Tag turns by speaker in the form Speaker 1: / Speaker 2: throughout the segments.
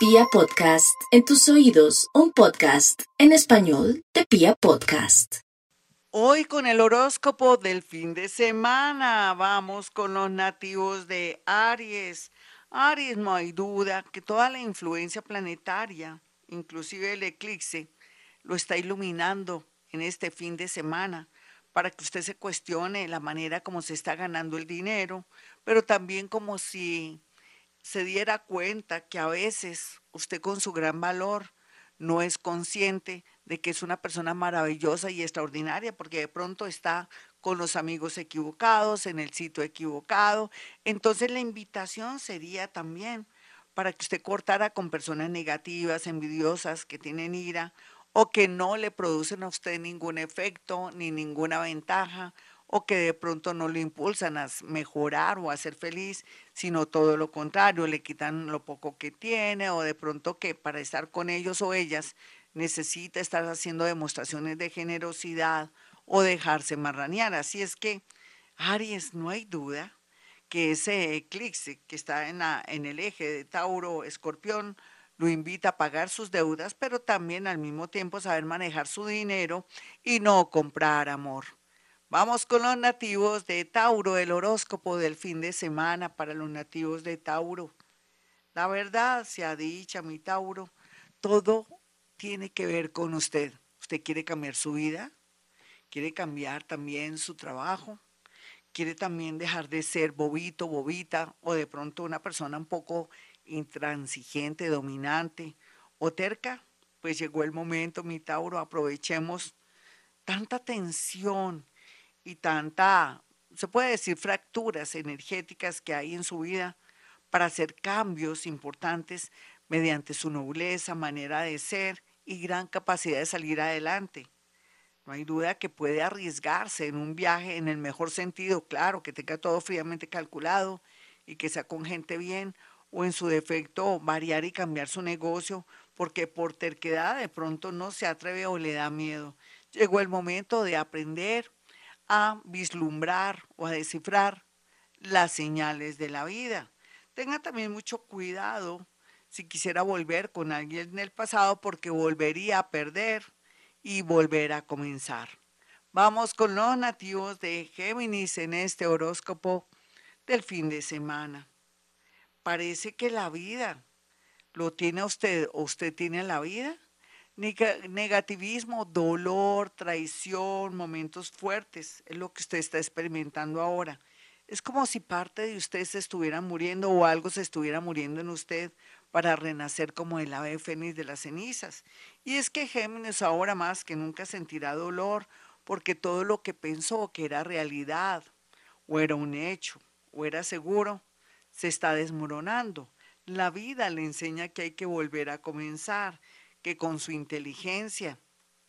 Speaker 1: Pia Podcast, en tus oídos, un podcast en español de Pia Podcast.
Speaker 2: Hoy con el horóscopo del fin de semana vamos con los nativos de Aries. Aries, no hay duda que toda la influencia planetaria, inclusive el eclipse, lo está iluminando en este fin de semana para que usted se cuestione la manera como se está ganando el dinero, pero también como si se diera cuenta que a veces usted con su gran valor no es consciente de que es una persona maravillosa y extraordinaria, porque de pronto está con los amigos equivocados, en el sitio equivocado. Entonces la invitación sería también para que usted cortara con personas negativas, envidiosas, que tienen ira o que no le producen a usted ningún efecto ni ninguna ventaja o que de pronto no le impulsan a mejorar o a ser feliz, sino todo lo contrario, le quitan lo poco que tiene o de pronto que para estar con ellos o ellas necesita estar haciendo demostraciones de generosidad o dejarse marranear. Así es que, Aries, no hay duda que ese eclipse que está en, la, en el eje de Tauro-Escorpión lo invita a pagar sus deudas, pero también al mismo tiempo saber manejar su dinero y no comprar amor. Vamos con los nativos de Tauro, el horóscopo del fin de semana para los nativos de Tauro. La verdad se ha dicho, mi Tauro, todo tiene que ver con usted. ¿Usted quiere cambiar su vida? ¿Quiere cambiar también su trabajo? ¿Quiere también dejar de ser bobito, bobita o de pronto una persona un poco intransigente, dominante o terca? Pues llegó el momento, mi Tauro, aprovechemos tanta tensión y tanta, se puede decir, fracturas energéticas que hay en su vida para hacer cambios importantes mediante su nobleza, manera de ser y gran capacidad de salir adelante. No hay duda que puede arriesgarse en un viaje en el mejor sentido, claro, que tenga todo fríamente calculado y que sea con gente bien, o en su defecto variar y cambiar su negocio, porque por terquedad de pronto no se atreve o le da miedo. Llegó el momento de aprender a vislumbrar o a descifrar las señales de la vida. Tenga también mucho cuidado si quisiera volver con alguien en el pasado porque volvería a perder y volver a comenzar. Vamos con los nativos de Géminis en este horóscopo del fin de semana. Parece que la vida lo tiene usted o usted tiene la vida Negativismo, dolor, traición, momentos fuertes, es lo que usted está experimentando ahora. Es como si parte de usted se estuviera muriendo o algo se estuviera muriendo en usted para renacer como el ave fénix de las cenizas. Y es que Géminis ahora más que nunca sentirá dolor porque todo lo que pensó que era realidad o era un hecho o era seguro se está desmoronando. La vida le enseña que hay que volver a comenzar que con su inteligencia,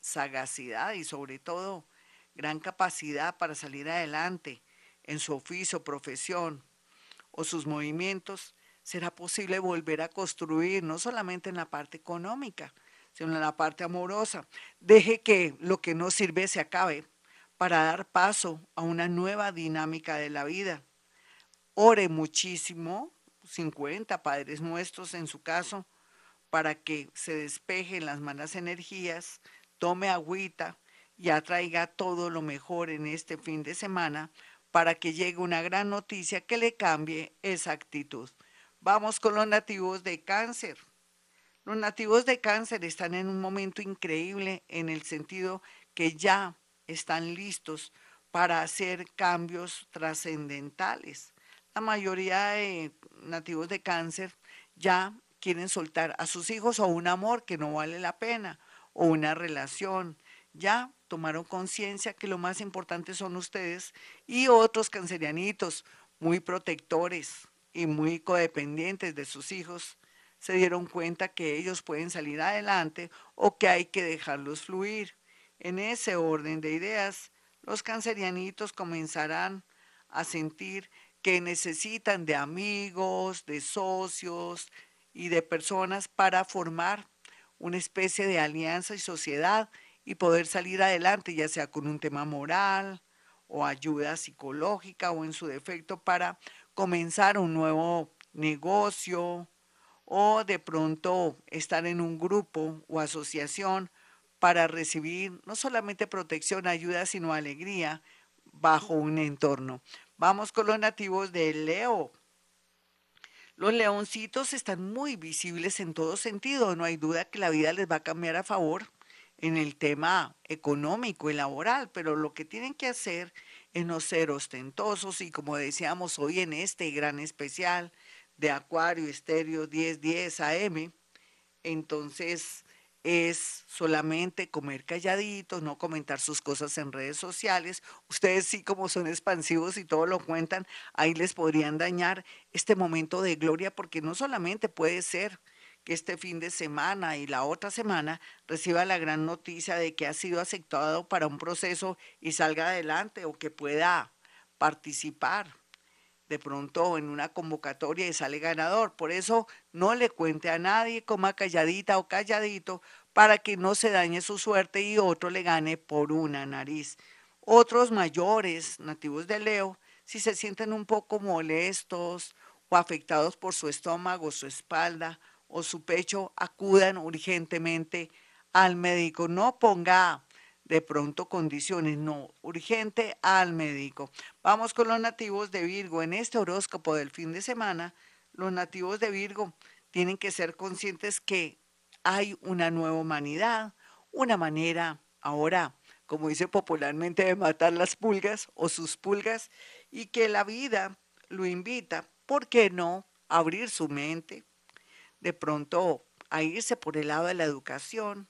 Speaker 2: sagacidad y sobre todo gran capacidad para salir adelante en su oficio, profesión o sus movimientos, será posible volver a construir no solamente en la parte económica, sino en la parte amorosa. Deje que lo que no sirve se acabe para dar paso a una nueva dinámica de la vida. Ore muchísimo, 50 padres nuestros en su caso, para que se despejen las malas energías, tome agüita y atraiga todo lo mejor en este fin de semana para que llegue una gran noticia que le cambie esa actitud. Vamos con los nativos de cáncer. Los nativos de cáncer están en un momento increíble en el sentido que ya están listos para hacer cambios trascendentales. La mayoría de nativos de cáncer ya quieren soltar a sus hijos o un amor que no vale la pena o una relación. Ya tomaron conciencia que lo más importante son ustedes y otros cancerianitos muy protectores y muy codependientes de sus hijos se dieron cuenta que ellos pueden salir adelante o que hay que dejarlos fluir. En ese orden de ideas, los cancerianitos comenzarán a sentir que necesitan de amigos, de socios, y de personas para formar una especie de alianza y sociedad y poder salir adelante, ya sea con un tema moral o ayuda psicológica o en su defecto para comenzar un nuevo negocio o de pronto estar en un grupo o asociación para recibir no solamente protección, ayuda, sino alegría bajo un entorno. Vamos con los nativos de Leo. Los leoncitos están muy visibles en todo sentido, no hay duda que la vida les va a cambiar a favor en el tema económico y laboral, pero lo que tienen que hacer es no ser ostentosos y como decíamos hoy en este gran especial de Acuario Estéreo 1010 AM, entonces es solamente comer calladitos, no comentar sus cosas en redes sociales. Ustedes sí como son expansivos y todo lo cuentan, ahí les podrían dañar este momento de gloria porque no solamente puede ser que este fin de semana y la otra semana reciba la gran noticia de que ha sido aceptado para un proceso y salga adelante o que pueda participar de pronto en una convocatoria y sale ganador. Por eso no le cuente a nadie, coma calladita o calladito, para que no se dañe su suerte y otro le gane por una nariz. Otros mayores, nativos de Leo, si se sienten un poco molestos o afectados por su estómago, su espalda o su pecho, acudan urgentemente al médico. No ponga de pronto condiciones, no, urgente al médico. Vamos con los nativos de Virgo. En este horóscopo del fin de semana, los nativos de Virgo tienen que ser conscientes que hay una nueva humanidad, una manera ahora, como dice popularmente, de matar las pulgas o sus pulgas, y que la vida lo invita, ¿por qué no?, a abrir su mente, de pronto a irse por el lado de la educación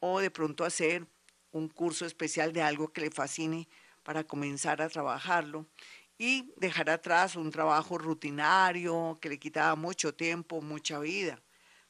Speaker 2: o de pronto a hacer un curso especial de algo que le fascine para comenzar a trabajarlo y dejar atrás un trabajo rutinario que le quitaba mucho tiempo, mucha vida.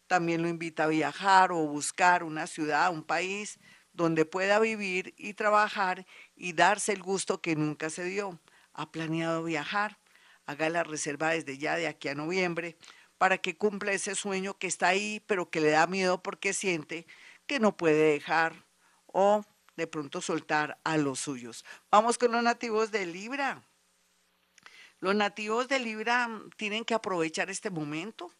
Speaker 2: También lo invita a viajar o buscar una ciudad, un país donde pueda vivir y trabajar y darse el gusto que nunca se dio. Ha planeado viajar, haga la reserva desde ya de aquí a noviembre para que cumpla ese sueño que está ahí, pero que le da miedo porque siente que no puede dejar o de pronto soltar a los suyos. Vamos con los nativos de Libra. Los nativos de Libra mm, tienen que aprovechar este momento.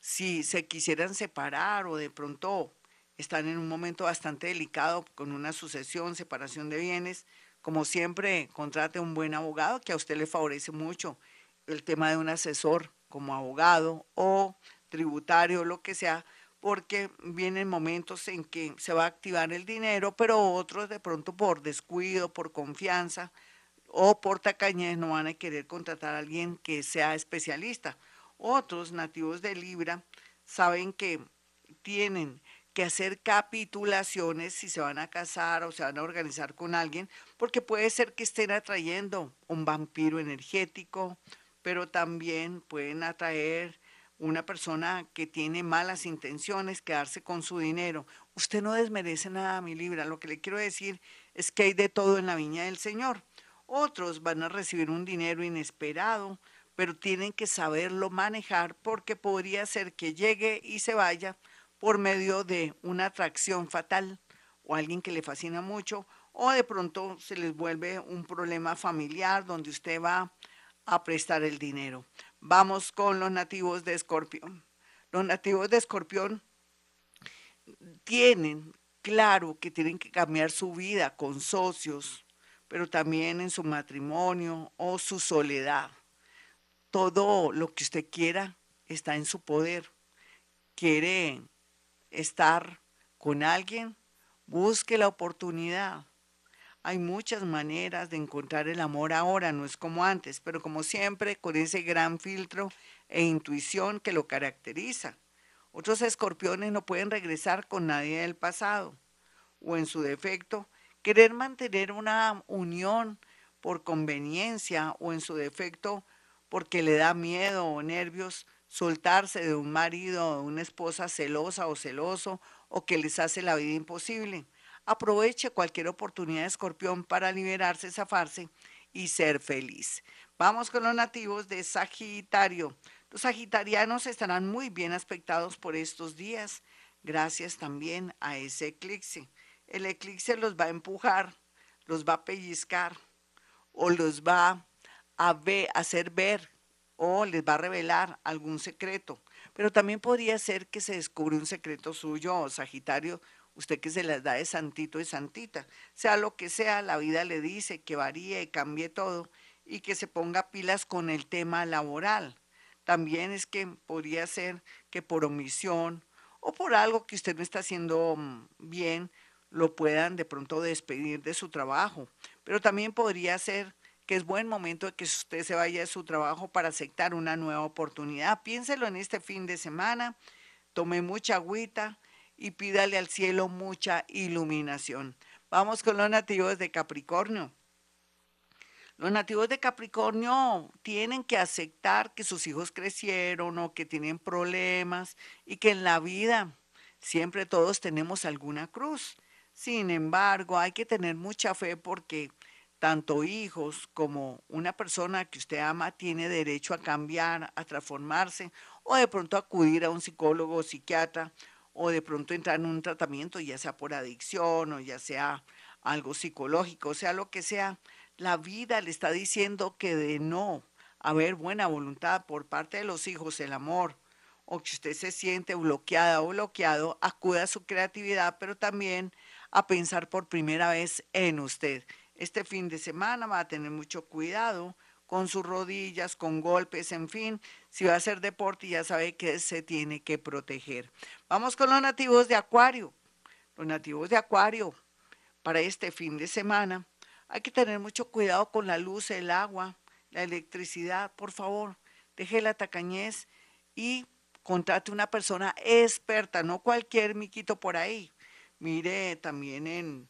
Speaker 2: Si se quisieran separar o de pronto están en un momento bastante delicado con una sucesión, separación de bienes, como siempre, contrate un buen abogado que a usted le favorece mucho el tema de un asesor como abogado o tributario, lo que sea, porque vienen momentos en que se va a activar el dinero, pero otros de pronto por descuido, por confianza o por tacañez no van a querer contratar a alguien que sea especialista. Otros nativos de Libra saben que tienen que hacer capitulaciones si se van a casar o se van a organizar con alguien, porque puede ser que estén atrayendo un vampiro energético, pero también pueden atraer una persona que tiene malas intenciones, quedarse con su dinero. Usted no desmerece nada, mi Libra. Lo que le quiero decir es que hay de todo en la viña del Señor. Otros van a recibir un dinero inesperado, pero tienen que saberlo manejar porque podría ser que llegue y se vaya por medio de una atracción fatal o alguien que le fascina mucho o de pronto se les vuelve un problema familiar donde usted va a prestar el dinero. Vamos con los nativos de Escorpión. Los nativos de Escorpión tienen claro que tienen que cambiar su vida con socios, pero también en su matrimonio o su soledad. Todo lo que usted quiera está en su poder. Quiere estar con alguien, busque la oportunidad. Hay muchas maneras de encontrar el amor ahora, no es como antes, pero como siempre con ese gran filtro e intuición que lo caracteriza. Otros escorpiones no pueden regresar con nadie del pasado o en su defecto querer mantener una unión por conveniencia o en su defecto porque le da miedo o nervios soltarse de un marido o de una esposa celosa o celoso o que les hace la vida imposible. Aproveche cualquier oportunidad de escorpión para liberarse, zafarse y ser feliz. Vamos con los nativos de Sagitario. Los sagitarianos estarán muy bien aspectados por estos días, gracias también a ese eclipse. El eclipse los va a empujar, los va a pellizcar o los va a hacer ver o les va a revelar algún secreto pero también podría ser que se descubre un secreto suyo o Sagitario, usted que se las da de santito y santita. Sea lo que sea, la vida le dice que varíe y cambie todo y que se ponga pilas con el tema laboral. También es que podría ser que por omisión o por algo que usted no está haciendo mm, bien, lo puedan de pronto despedir de su trabajo. Pero también podría ser que es buen momento de que usted se vaya de su trabajo para aceptar una nueva oportunidad. Piénselo en este fin de semana, tome mucha agüita y pídale al cielo mucha iluminación. Vamos con los nativos de Capricornio. Los nativos de Capricornio tienen que aceptar que sus hijos crecieron o que tienen problemas y que en la vida siempre todos tenemos alguna cruz. Sin embargo, hay que tener mucha fe porque tanto hijos como una persona que usted ama tiene derecho a cambiar, a transformarse o de pronto acudir a un psicólogo o psiquiatra o de pronto entrar en un tratamiento, ya sea por adicción o ya sea algo psicológico, sea lo que sea. La vida le está diciendo que de no haber buena voluntad por parte de los hijos, el amor, o que usted se siente bloqueada o bloqueado, acuda a su creatividad, pero también a pensar por primera vez en usted. Este fin de semana va a tener mucho cuidado con sus rodillas, con golpes, en fin. Si va a hacer deporte, ya sabe que se tiene que proteger. Vamos con los nativos de Acuario. Los nativos de Acuario, para este fin de semana, hay que tener mucho cuidado con la luz, el agua, la electricidad. Por favor, deje la tacañez y contrate una persona experta, no cualquier miquito por ahí. Mire también en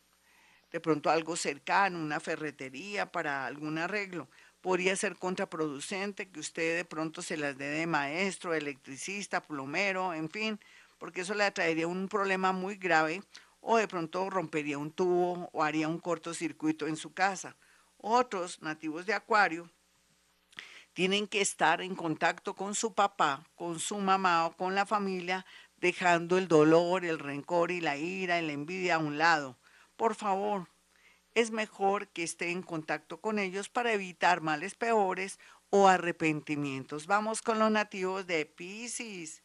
Speaker 2: de pronto algo cercano, una ferretería para algún arreglo. Podría ser contraproducente que usted de pronto se las dé de maestro, electricista, plomero, en fin, porque eso le atraería un problema muy grave o de pronto rompería un tubo o haría un cortocircuito en su casa. Otros nativos de Acuario tienen que estar en contacto con su papá, con su mamá o con la familia, dejando el dolor, el rencor y la ira y la envidia a un lado por favor, es mejor que esté en contacto con ellos para evitar males peores o arrepentimientos. Vamos con los nativos de Pisces.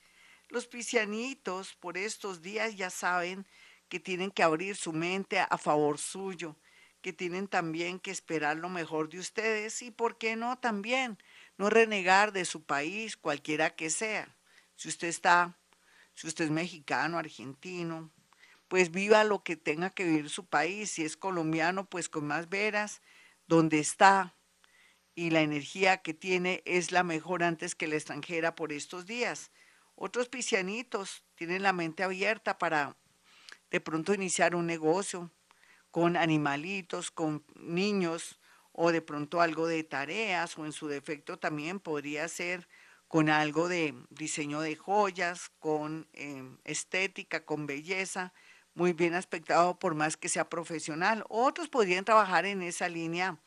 Speaker 2: Los piscianitos por estos días ya saben que tienen que abrir su mente a favor suyo, que tienen también que esperar lo mejor de ustedes y, ¿por qué no también? No renegar de su país, cualquiera que sea. Si usted está, si usted es mexicano, argentino, pues viva lo que tenga que vivir su país. Si es colombiano, pues con más veras, donde está y la energía que tiene es la mejor antes que la extranjera por estos días. Otros piscianitos tienen la mente abierta para de pronto iniciar un negocio con animalitos, con niños o de pronto algo de tareas o en su defecto también podría ser con algo de diseño de joyas, con eh, estética, con belleza muy bien aspectado por más que sea profesional. Otros podrían trabajar en esa línea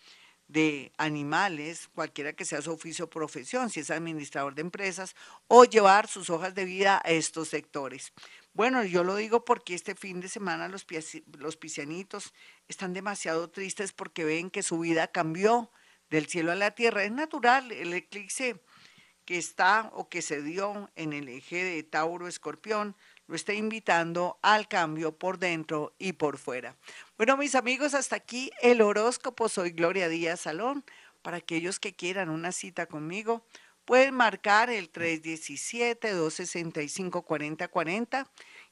Speaker 2: de animales, cualquiera que sea su oficio o profesión, si es administrador de empresas, o llevar sus hojas de vida a estos sectores. Bueno, yo lo digo porque este fin de semana los, los piscianitos están demasiado tristes porque ven que su vida cambió del cielo a la tierra. Es natural, el eclipse que está o que se dio en el eje de Tauro-Escorpión lo está invitando al cambio por dentro y por fuera. Bueno, mis amigos, hasta aquí el horóscopo. Soy Gloria Díaz Salón. Para aquellos que quieran una cita conmigo, pueden marcar el 317-265-4040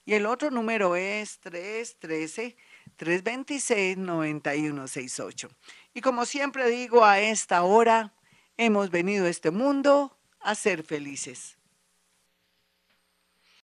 Speaker 2: y el otro número es 313-326-9168. Y como siempre digo, a esta hora hemos venido a este mundo a ser felices.